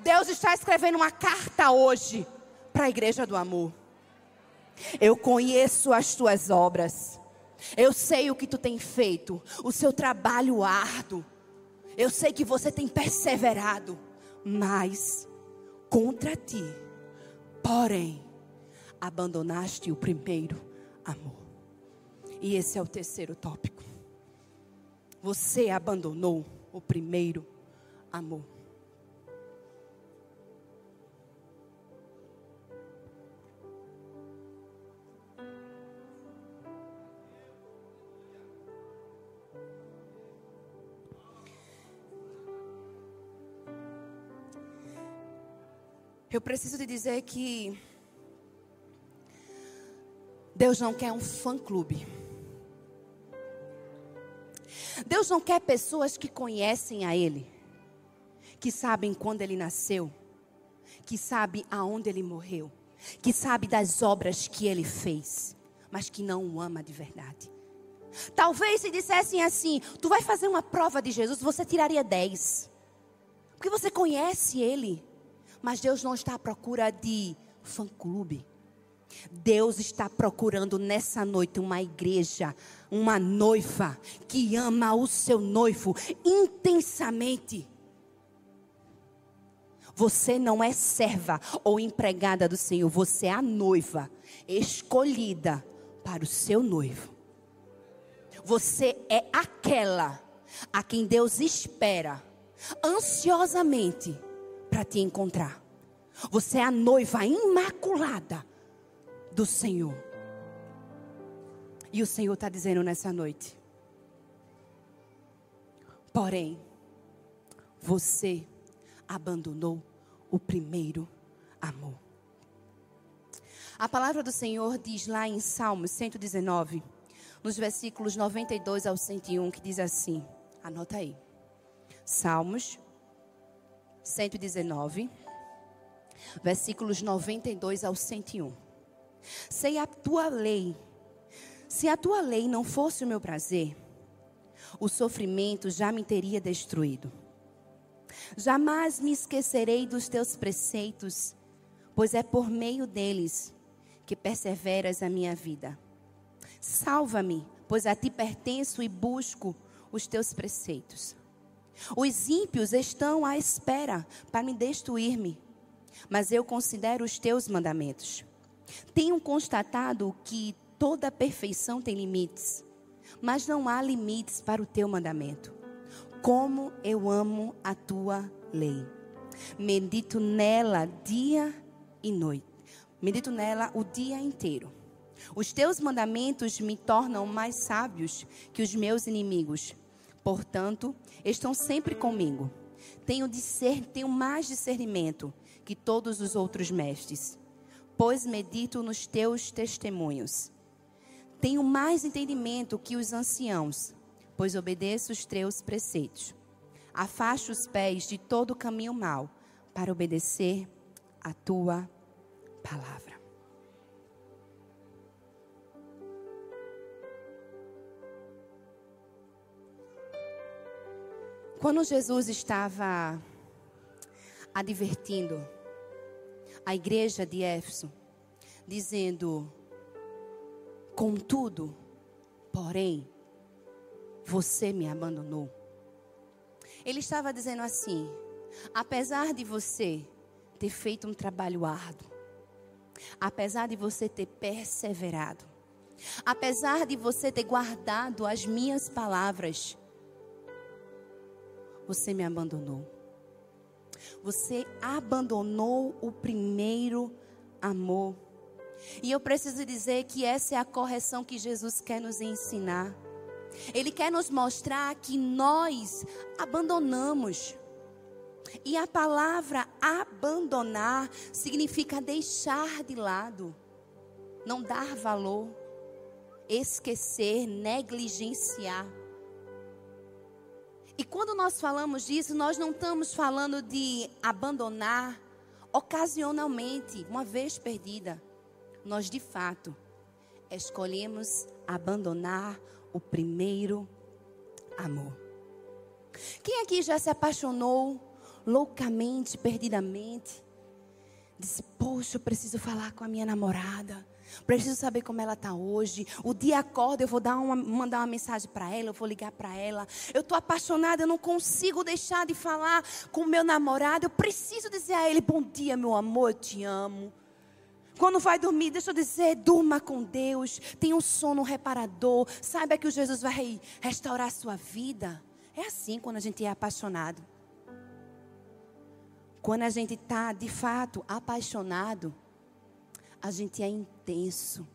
Deus está escrevendo uma carta hoje para a igreja do amor. Eu conheço as tuas obras. Eu sei o que tu tem feito, o seu trabalho árduo. Eu sei que você tem perseverado, mas contra ti, porém, abandonaste o primeiro amor. E esse é o terceiro tópico. Você abandonou o primeiro amor. Eu preciso te dizer que Deus não quer um fã-clube. Deus não quer pessoas que conhecem a Ele, que sabem quando Ele nasceu, que sabem aonde Ele morreu, que sabem das obras que Ele fez, mas que não o ama de verdade. Talvez se dissessem assim: tu vai fazer uma prova de Jesus, você tiraria 10. Porque você conhece Ele. Mas Deus não está à procura de fã-clube. Deus está procurando nessa noite uma igreja, uma noiva que ama o seu noivo intensamente. Você não é serva ou empregada do Senhor, você é a noiva escolhida para o seu noivo. Você é aquela a quem Deus espera ansiosamente para te encontrar. Você é a noiva imaculada do Senhor. E o Senhor está dizendo nessa noite. Porém, você abandonou o primeiro amor. A palavra do Senhor diz lá em Salmos 119, nos versículos 92 ao 101, que diz assim: anota aí. Salmos 119, versículos 92 ao 101. Sei a tua lei, se a tua lei não fosse o meu prazer, o sofrimento já me teria destruído. Jamais me esquecerei dos teus preceitos, pois é por meio deles que perseveras a minha vida. Salva-me, pois a ti pertenço e busco os teus preceitos. Os ímpios estão à espera para me destruir-me, mas eu considero os teus mandamentos. Tenho constatado que toda perfeição tem limites, mas não há limites para o teu mandamento. Como eu amo a tua lei. Medito nela dia e noite. Medito nela o dia inteiro. Os teus mandamentos me tornam mais sábios que os meus inimigos. Portanto, estão sempre comigo. Tenho, discer, tenho mais discernimento que todos os outros mestres, pois medito nos teus testemunhos. Tenho mais entendimento que os anciãos, pois obedeço os teus preceitos. Afasto os pés de todo caminho mau para obedecer a tua palavra. Quando Jesus estava advertindo a igreja de Éfeso, dizendo: Contudo, porém, você me abandonou. Ele estava dizendo assim: apesar de você ter feito um trabalho árduo, apesar de você ter perseverado, apesar de você ter guardado as minhas palavras, você me abandonou. Você abandonou o primeiro amor. E eu preciso dizer que essa é a correção que Jesus quer nos ensinar. Ele quer nos mostrar que nós abandonamos. E a palavra abandonar significa deixar de lado, não dar valor, esquecer, negligenciar. E quando nós falamos disso, nós não estamos falando de abandonar ocasionalmente, uma vez perdida nós de fato escolhemos abandonar o primeiro amor. Quem aqui já se apaixonou loucamente, perdidamente? Disse: Poxa, eu preciso falar com a minha namorada. Preciso saber como ela está hoje. O dia acorda, eu vou dar uma, mandar uma mensagem para ela, eu vou ligar para ela. Eu estou apaixonada, eu não consigo deixar de falar com o meu namorado. Eu preciso dizer a ele: Bom dia, meu amor, eu te amo. Quando vai dormir, deixa eu dizer, durma com Deus. Tenha um sono reparador. Saiba que o Jesus vai restaurar a sua vida. É assim quando a gente é apaixonado. Quando a gente está de fato apaixonado, a gente é intenso.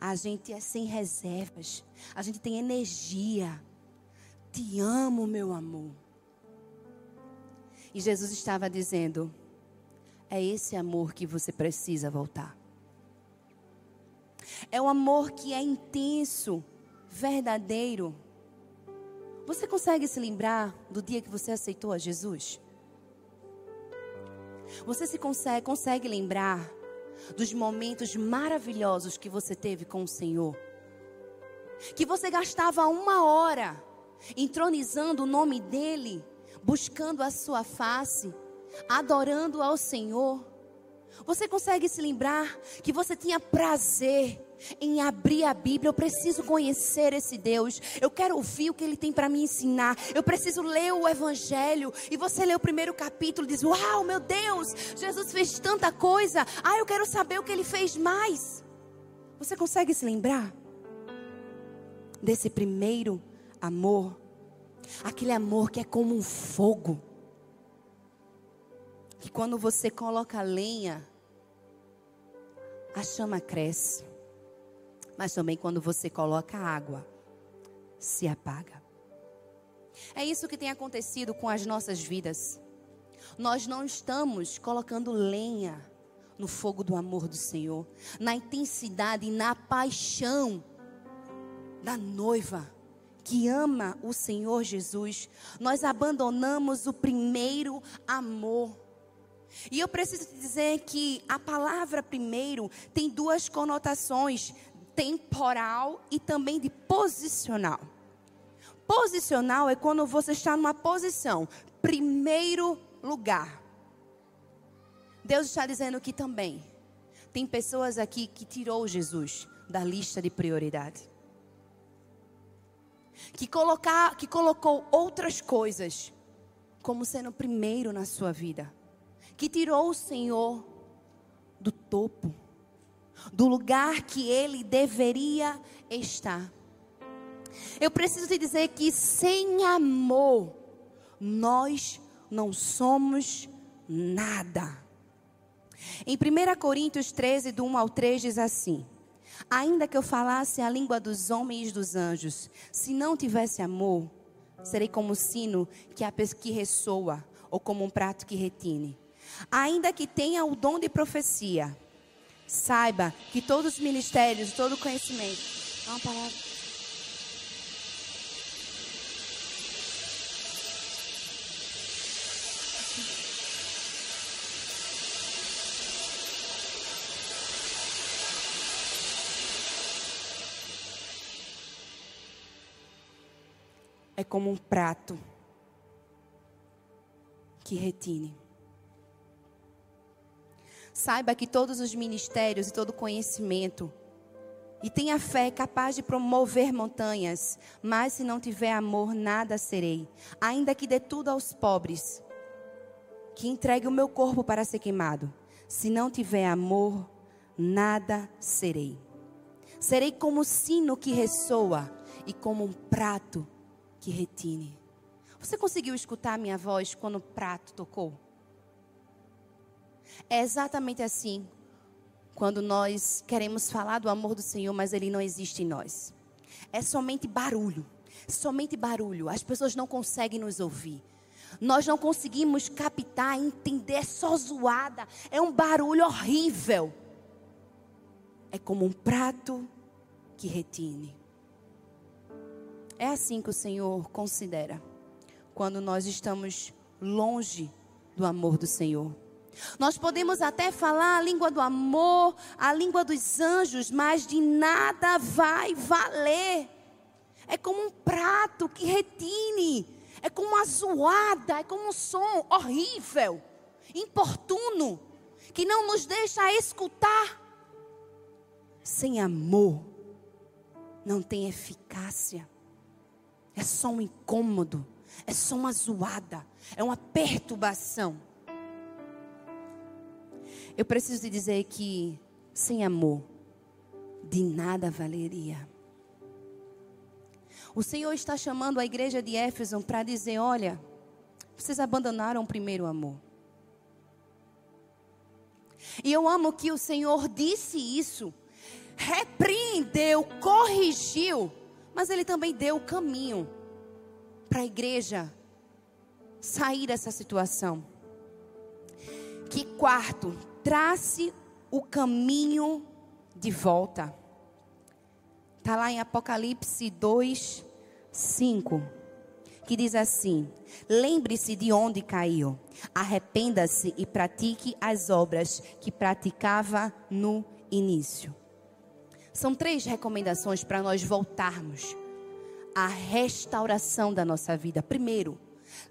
A gente é sem reservas. A gente tem energia. Te amo, meu amor. E Jesus estava dizendo: é esse amor que você precisa voltar. É o amor que é intenso, verdadeiro. Você consegue se lembrar do dia que você aceitou a Jesus? Você se consegue, consegue lembrar dos momentos maravilhosos que você teve com o Senhor? Que você gastava uma hora entronizando o nome dEle, buscando a sua face adorando ao Senhor. Você consegue se lembrar que você tinha prazer em abrir a Bíblia? Eu preciso conhecer esse Deus. Eu quero ouvir o que Ele tem para me ensinar. Eu preciso ler o Evangelho. E você lê o primeiro capítulo e diz: Uau, meu Deus, Jesus fez tanta coisa. Ah, eu quero saber o que Ele fez mais. Você consegue se lembrar desse primeiro amor? Aquele amor que é como um fogo que quando você coloca lenha, a chama cresce. Mas também quando você coloca água, se apaga. É isso que tem acontecido com as nossas vidas. Nós não estamos colocando lenha no fogo do amor do Senhor, na intensidade e na paixão da noiva que ama o Senhor Jesus. Nós abandonamos o primeiro amor. E eu preciso dizer que a palavra primeiro tem duas conotações, temporal e também de posicional. Posicional é quando você está numa posição, primeiro lugar. Deus está dizendo que também tem pessoas aqui que tirou Jesus da lista de prioridade. Que, colocar, que colocou outras coisas como sendo primeiro na sua vida. Que tirou o Senhor do topo, do lugar que ele deveria estar. Eu preciso te dizer que sem amor, nós não somos nada. Em 1 Coríntios 13, do 1 ao 3, diz assim: Ainda que eu falasse a língua dos homens e dos anjos, se não tivesse amor, serei como um sino que, a, que ressoa, ou como um prato que retine. Ainda que tenha o dom de profecia, saiba que todos os ministérios, todo conhecimento. É uma palavra. é como um prato que retine. Saiba que todos os ministérios e todo conhecimento e tenha fé capaz de promover montanhas, mas se não tiver amor, nada serei. Ainda que dê tudo aos pobres, que entregue o meu corpo para ser queimado, se não tiver amor, nada serei. Serei como o sino que ressoa e como um prato que retine. Você conseguiu escutar a minha voz quando o prato tocou? É exatamente assim quando nós queremos falar do amor do Senhor, mas ele não existe em nós. É somente barulho, somente barulho. As pessoas não conseguem nos ouvir. Nós não conseguimos captar, entender, é só zoada, é um barulho horrível. É como um prato que retine. É assim que o Senhor considera quando nós estamos longe do amor do Senhor. Nós podemos até falar a língua do amor, a língua dos anjos, mas de nada vai valer. É como um prato que retine, é como uma zoada, é como um som horrível, importuno, que não nos deixa escutar. Sem amor, não tem eficácia é só um incômodo, é só uma zoada, é uma perturbação. Eu preciso te dizer que sem amor, de nada valeria. O Senhor está chamando a igreja de Éfeso para dizer: olha, vocês abandonaram o primeiro amor. E eu amo que o Senhor disse isso, repreendeu, corrigiu mas ele também deu o caminho para a igreja sair dessa situação. Que quarto, trace o caminho de volta. Está lá em Apocalipse 2, 5, que diz assim: Lembre-se de onde caiu, arrependa-se e pratique as obras que praticava no início. São três recomendações para nós voltarmos à restauração da nossa vida. Primeiro,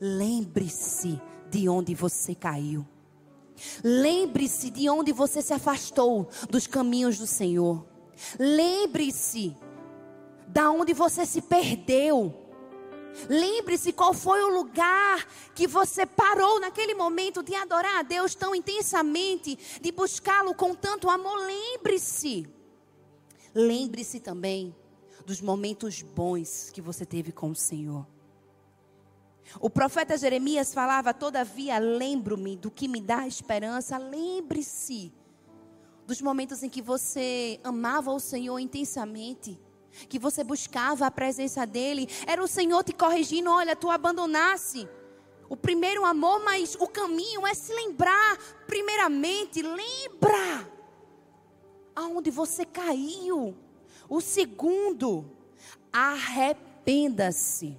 lembre-se de onde você caiu. Lembre-se de onde você se afastou dos caminhos do Senhor. Lembre-se da onde você se perdeu. Lembre-se qual foi o lugar que você parou naquele momento de adorar a Deus tão intensamente, de buscá-lo com tanto amor. Lembre-se. Lembre-se também dos momentos bons que você teve com o Senhor. O profeta Jeremias falava: Todavia, lembro-me do que me dá esperança. Lembre-se dos momentos em que você amava o Senhor intensamente. que você buscava a presença dele, era o Senhor te corrigindo: olha, tu abandonasse o primeiro amor, mas o caminho é se lembrar, primeiramente, lembra aonde você caiu. O segundo, arrependa-se.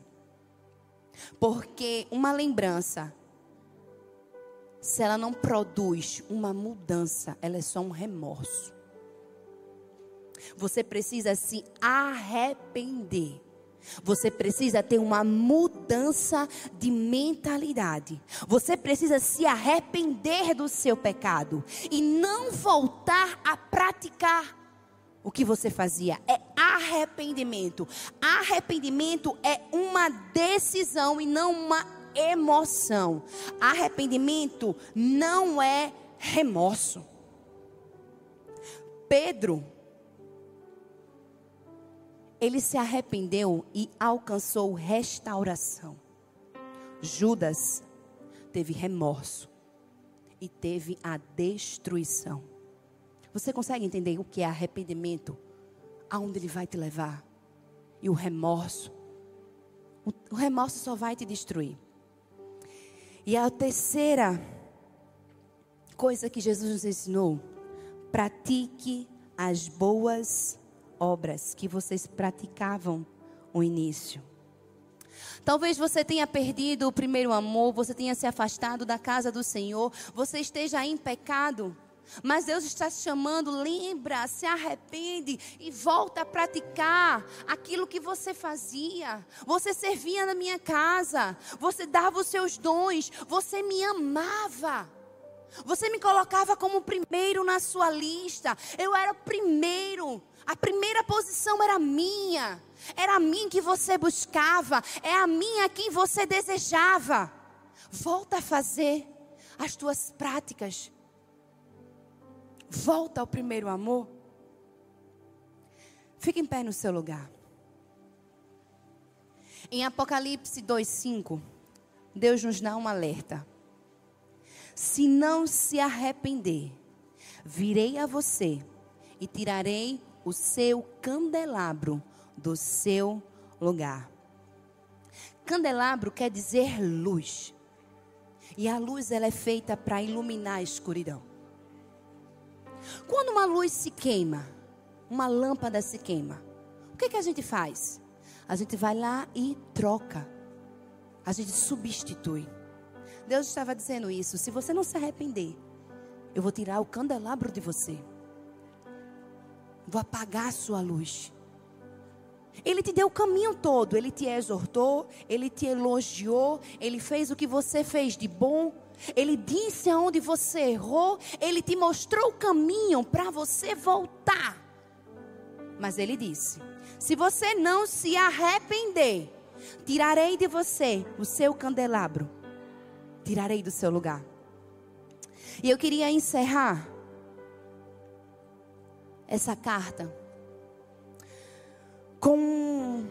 Porque uma lembrança, se ela não produz uma mudança, ela é só um remorso. Você precisa se arrepender. Você precisa ter uma mudança de mentalidade. Você precisa se arrepender do seu pecado e não voltar a praticar o que você fazia. É arrependimento. Arrependimento é uma decisão e não uma emoção. Arrependimento não é remorso. Pedro ele se arrependeu e alcançou restauração. Judas teve remorso e teve a destruição. Você consegue entender o que é arrependimento? Aonde ele vai te levar? E o remorso? O remorso só vai te destruir. E a terceira coisa que Jesus nos ensinou: pratique as boas obras que vocês praticavam no início. Talvez você tenha perdido o primeiro amor, você tenha se afastado da casa do Senhor, você esteja em pecado. Mas Deus está te chamando, lembra, se arrepende e volta a praticar aquilo que você fazia. Você servia na minha casa, você dava os seus dons, você me amava. Você me colocava como primeiro na sua lista. Eu era o primeiro. A primeira posição era minha. Era a mim que você buscava. É a minha que você desejava. Volta a fazer as tuas práticas. Volta ao primeiro amor. Fique em pé no seu lugar. Em Apocalipse 2:5, Deus nos dá um alerta. Se não se arrepender, virei a você e tirarei o seu candelabro do seu lugar. Candelabro quer dizer luz. E a luz ela é feita para iluminar a escuridão. Quando uma luz se queima, uma lâmpada se queima, o que, que a gente faz? A gente vai lá e troca. A gente substitui. Deus estava dizendo isso. Se você não se arrepender, eu vou tirar o candelabro de você vou apagar a sua luz. Ele te deu o caminho todo, ele te exortou, ele te elogiou, ele fez o que você fez de bom, ele disse aonde você errou, ele te mostrou o caminho para você voltar. Mas ele disse: se você não se arrepender, tirarei de você o seu candelabro, tirarei do seu lugar. E eu queria encerrar essa carta com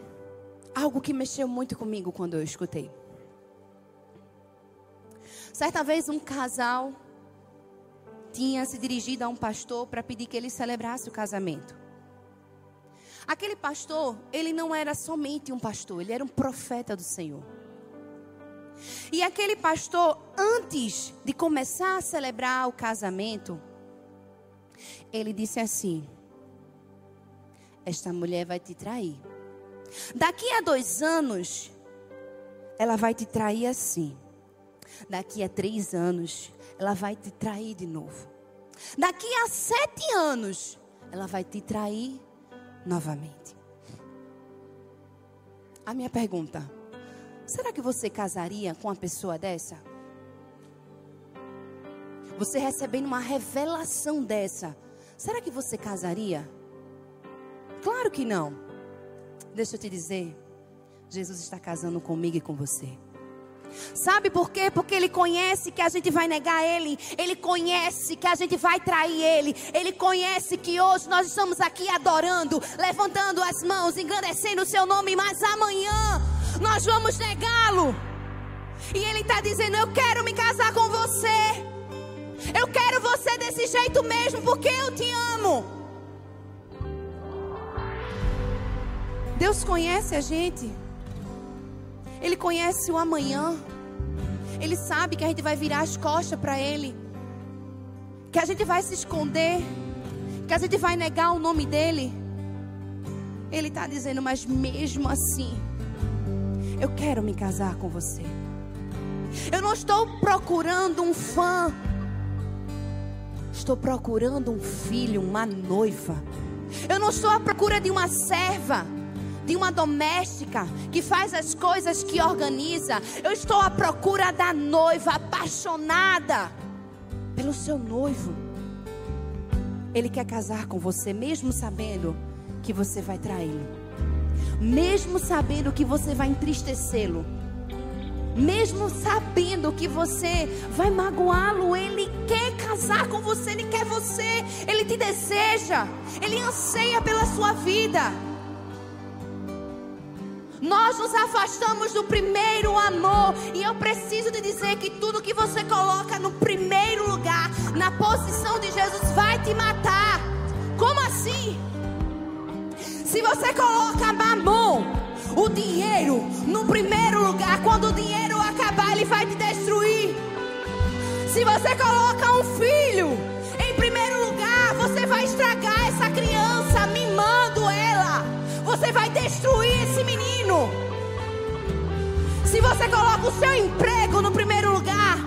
algo que mexeu muito comigo quando eu escutei. Certa vez um casal tinha se dirigido a um pastor para pedir que ele celebrasse o casamento. Aquele pastor, ele não era somente um pastor, ele era um profeta do Senhor. E aquele pastor, antes de começar a celebrar o casamento, ele disse assim: Esta mulher vai te trair. Daqui a dois anos, ela vai te trair assim. Daqui a três anos, ela vai te trair de novo. Daqui a sete anos, ela vai te trair novamente. A minha pergunta: será que você casaria com uma pessoa dessa? Você recebendo uma revelação dessa, Será que você casaria? Claro que não. Deixa eu te dizer, Jesus está casando comigo e com você. Sabe por quê? Porque Ele conhece que a gente vai negar Ele. Ele conhece que a gente vai trair Ele. Ele conhece que hoje nós estamos aqui adorando, levantando as mãos, engrandecendo o Seu nome, mas amanhã nós vamos negá-lo. E Ele está dizendo: Eu quero me casar com você. Eu quero você desse jeito mesmo, porque eu te amo. Deus conhece a gente. Ele conhece o amanhã. Ele sabe que a gente vai virar as costas para Ele. Que a gente vai se esconder. Que a gente vai negar o nome dEle. Ele está dizendo, mas mesmo assim, eu quero me casar com você. Eu não estou procurando um fã. Estou procurando um filho, uma noiva. Eu não estou à procura de uma serva de uma doméstica que faz as coisas, que organiza. Eu estou à procura da noiva apaixonada pelo seu noivo. Ele quer casar com você, mesmo sabendo que você vai traí-lo, mesmo sabendo que você vai entristecê-lo, mesmo sabendo que você vai magoá-lo, ele quer casar com você, ele quer você, ele te deseja, ele anseia pela sua vida. Nós nos afastamos do primeiro amor. E eu preciso de dizer que tudo que você coloca no primeiro lugar, na posição de Jesus, vai te matar. Como assim? Se você coloca mamon, o dinheiro, no primeiro lugar, quando o dinheiro acabar, ele vai te destruir. Se você coloca um filho em primeiro lugar, você vai estragar essa criança. Você vai destruir esse menino. Se você coloca o seu emprego no primeiro lugar,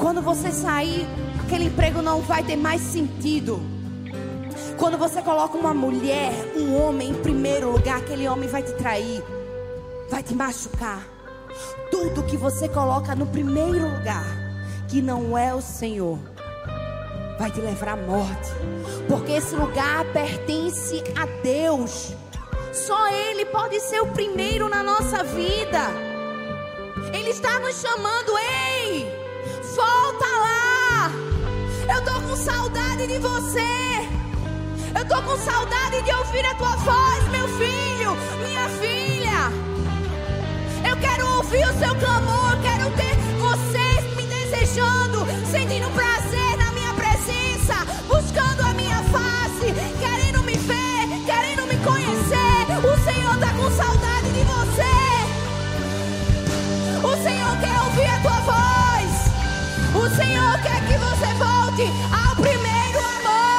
quando você sair, aquele emprego não vai ter mais sentido. Quando você coloca uma mulher, um homem em primeiro lugar, aquele homem vai te trair, vai te machucar. Tudo que você coloca no primeiro lugar, que não é o Senhor, vai te levar à morte, porque esse lugar pertence a Deus. Só Ele pode ser o primeiro na nossa vida. Ele está nos chamando, ei, volta lá. Eu tô com saudade de você. Eu tô com saudade de ouvir a tua voz, meu filho, minha filha. Eu quero ouvir o seu clamor, quero ter vocês me desejando, sentindo prazer ao.